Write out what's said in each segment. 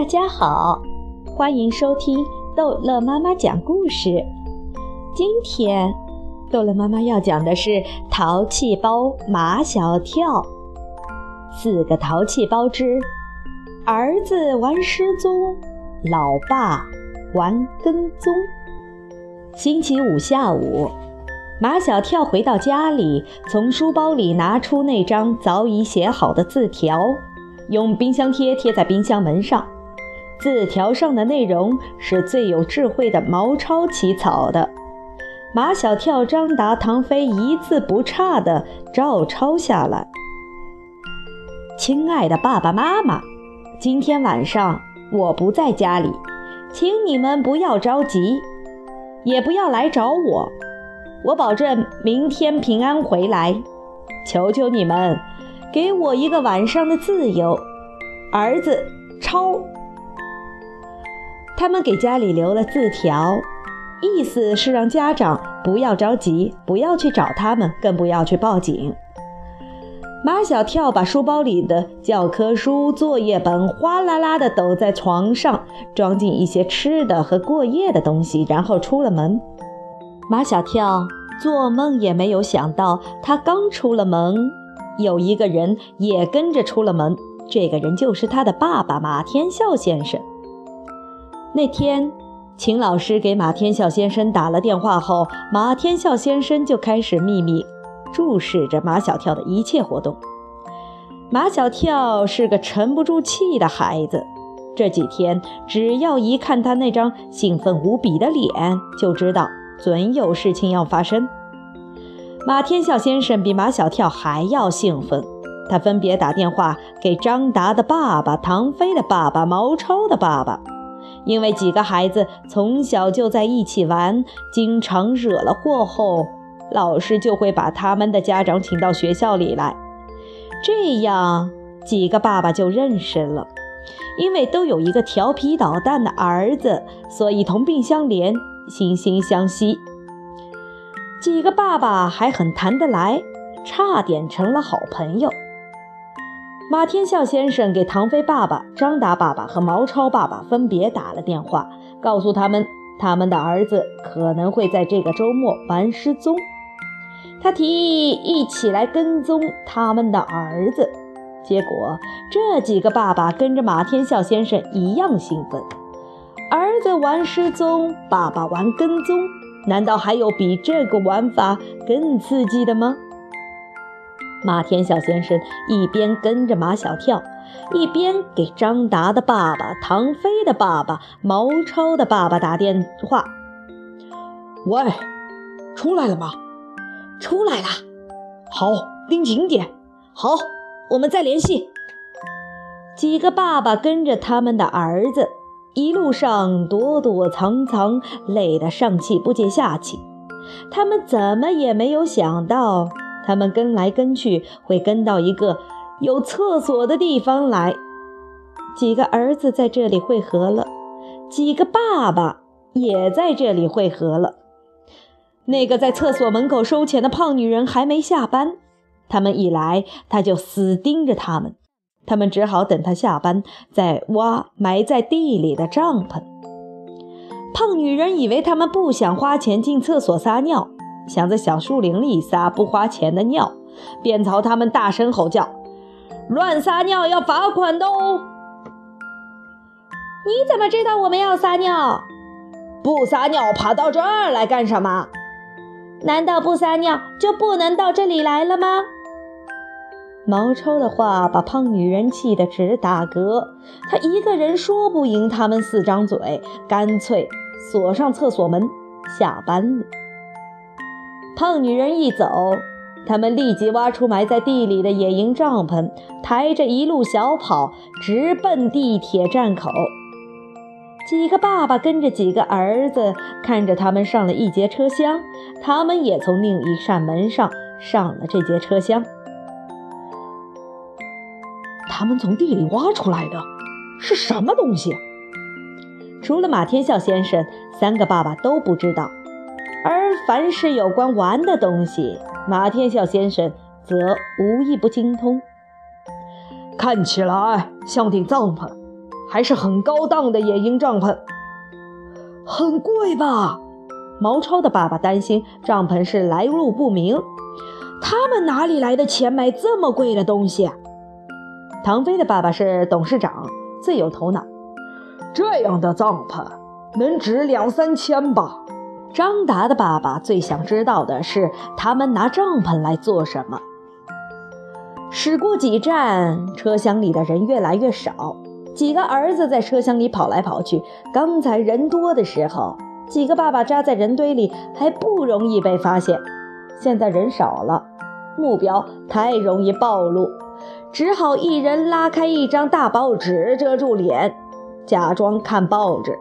大家好，欢迎收听逗乐妈妈讲故事。今天，逗乐妈妈要讲的是《淘气包马小跳》。四个淘气包之儿子玩失踪，老爸玩跟踪。星期五下午，马小跳回到家里，从书包里拿出那张早已写好的字条，用冰箱贴贴在冰箱门上。字条上的内容是最有智慧的毛超起草的，马小跳、张达、唐飞一字不差的照抄下来。亲爱的爸爸妈妈，今天晚上我不在家里，请你们不要着急，也不要来找我，我保证明天平安回来。求求你们，给我一个晚上的自由。儿子，超。他们给家里留了字条，意思是让家长不要着急，不要去找他们，更不要去报警。马小跳把书包里的教科书、作业本哗啦啦地抖在床上，装进一些吃的和过夜的东西，然后出了门。马小跳做梦也没有想到，他刚出了门，有一个人也跟着出了门。这个人就是他的爸爸马天笑先生。那天，秦老师给马天笑先生打了电话后，马天笑先生就开始秘密注视着马小跳的一切活动。马小跳是个沉不住气的孩子，这几天只要一看他那张兴奋无比的脸，就知道准有事情要发生。马天笑先生比马小跳还要兴奋，他分别打电话给张达的爸爸、唐飞的爸爸、毛超的爸爸。因为几个孩子从小就在一起玩，经常惹了祸后，老师就会把他们的家长请到学校里来，这样几个爸爸就认识了。因为都有一个调皮捣蛋的儿子，所以同病相怜，惺惺相惜。几个爸爸还很谈得来，差点成了好朋友。马天笑先生给唐飞爸爸、张达爸爸和毛超爸爸分别打了电话，告诉他们他们的儿子可能会在这个周末玩失踪。他提议一起来跟踪他们的儿子，结果这几个爸爸跟着马天笑先生一样兴奋。儿子玩失踪，爸爸玩跟踪，难道还有比这个玩法更刺激的吗？马天笑先生一边跟着马小跳，一边给张达的爸爸、唐飞的爸爸、毛超的爸爸打电话：“喂，出来了吗？出来了。好，盯紧点。好，我们再联系。”几个爸爸跟着他们的儿子，一路上躲躲藏藏，累得上气不接下气。他们怎么也没有想到。他们跟来跟去，会跟到一个有厕所的地方来。几个儿子在这里汇合了，几个爸爸也在这里汇合了。那个在厕所门口收钱的胖女人还没下班，他们一来，他就死盯着他们。他们只好等他下班，再挖埋在地里的帐篷。胖女人以为他们不想花钱进厕所撒尿。想在小树林里撒不花钱的尿，便朝他们大声吼叫：“乱撒尿要罚款的哦！”你怎么知道我们要撒尿？不撒尿爬到这儿来干什么？难道不撒尿就不能到这里来了吗？毛超的话把胖女人气得直打嗝，她一个人说不赢他们四张嘴，干脆锁上厕所门，下班了。胖女人一走，他们立即挖出埋在地里的野营帐篷，抬着一路小跑，直奔地铁站口。几个爸爸跟着几个儿子，看着他们上了一节车厢，他们也从另一扇门上上了这节车厢。他们从地里挖出来的是什么东西？除了马天笑先生，三个爸爸都不知道。而凡是有关玩的东西，马天笑先生则无一不精通。看起来像顶帐篷，还是很高档的野营帐篷。很贵吧？毛超的爸爸担心帐篷是来路不明，他们哪里来的钱买这么贵的东西？唐飞的爸爸是董事长，最有头脑。这样的帐篷能值两三千吧？张达的爸爸最想知道的是，他们拿帐篷来做什么？驶过几站，车厢里的人越来越少。几个儿子在车厢里跑来跑去。刚才人多的时候，几个爸爸扎在人堆里还不容易被发现。现在人少了，目标太容易暴露，只好一人拉开一张大报纸遮住脸，假装看报纸。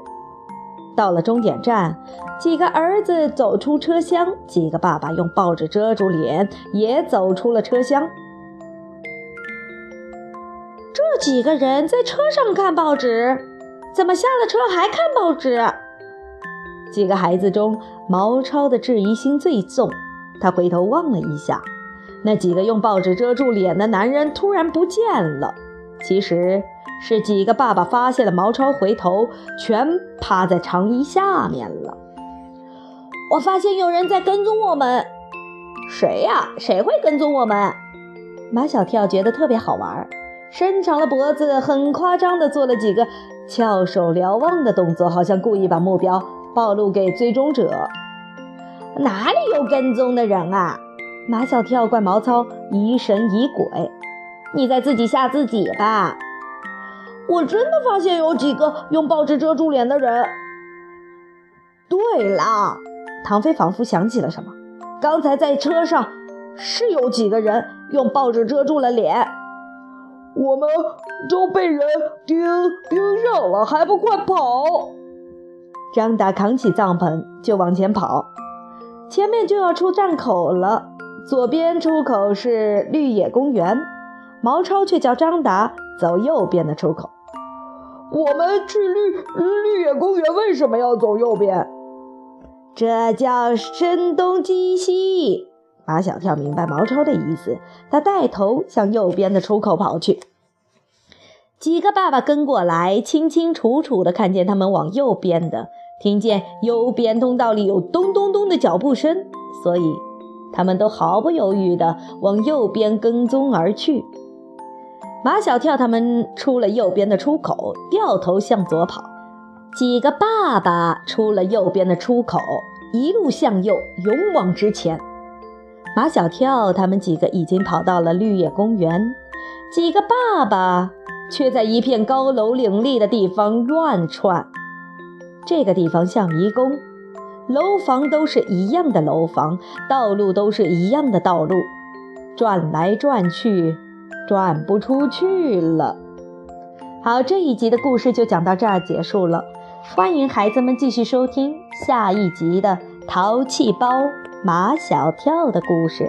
到了终点站，几个儿子走出车厢，几个爸爸用报纸遮住脸，也走出了车厢。这几个人在车上看报纸，怎么下了车还看报纸？几个孩子中，毛超的质疑心最重。他回头望了一下，那几个用报纸遮住脸的男人突然不见了。其实是几个爸爸发现了毛超回头，全趴在长椅下面了。我发现有人在跟踪我们。谁呀？谁会跟踪我们？马小跳觉得特别好玩。伸长了脖子，很夸张地做了几个翘首瞭望的动作，好像故意把目标暴露给追踪者。哪里有跟踪的人啊？马小跳怪毛超疑神疑鬼，你在自己吓自己吧？我真的发现有几个用报纸遮住脸的人。对了，唐飞仿佛想起了什么，刚才在车上是有几个人用报纸遮住了脸。我们都被人盯盯上了，还不快跑！张达扛起帐篷就往前跑，前面就要出站口了。左边出口是绿野公园，毛超却叫张达走右边的出口。我们去绿绿野公园为什么要走右边？这叫声东击西。马小跳明白毛超的意思，他带头向右边的出口跑去。几个爸爸跟过来，清清楚楚地看见他们往右边的，听见右边通道里有咚咚咚的脚步声，所以他们都毫不犹豫地往右边跟踪而去。马小跳他们出了右边的出口，掉头向左跑。几个爸爸出了右边的出口，一路向右，勇往直前。马小跳他们几个已经跑到了绿野公园，几个爸爸却在一片高楼林立的地方乱窜。这个地方像迷宫，楼房都是一样的楼房，道路都是一样的道路，转来转去，转不出去了。好，这一集的故事就讲到这儿结束了，欢迎孩子们继续收听下一集的《淘气包》。马小跳的故事。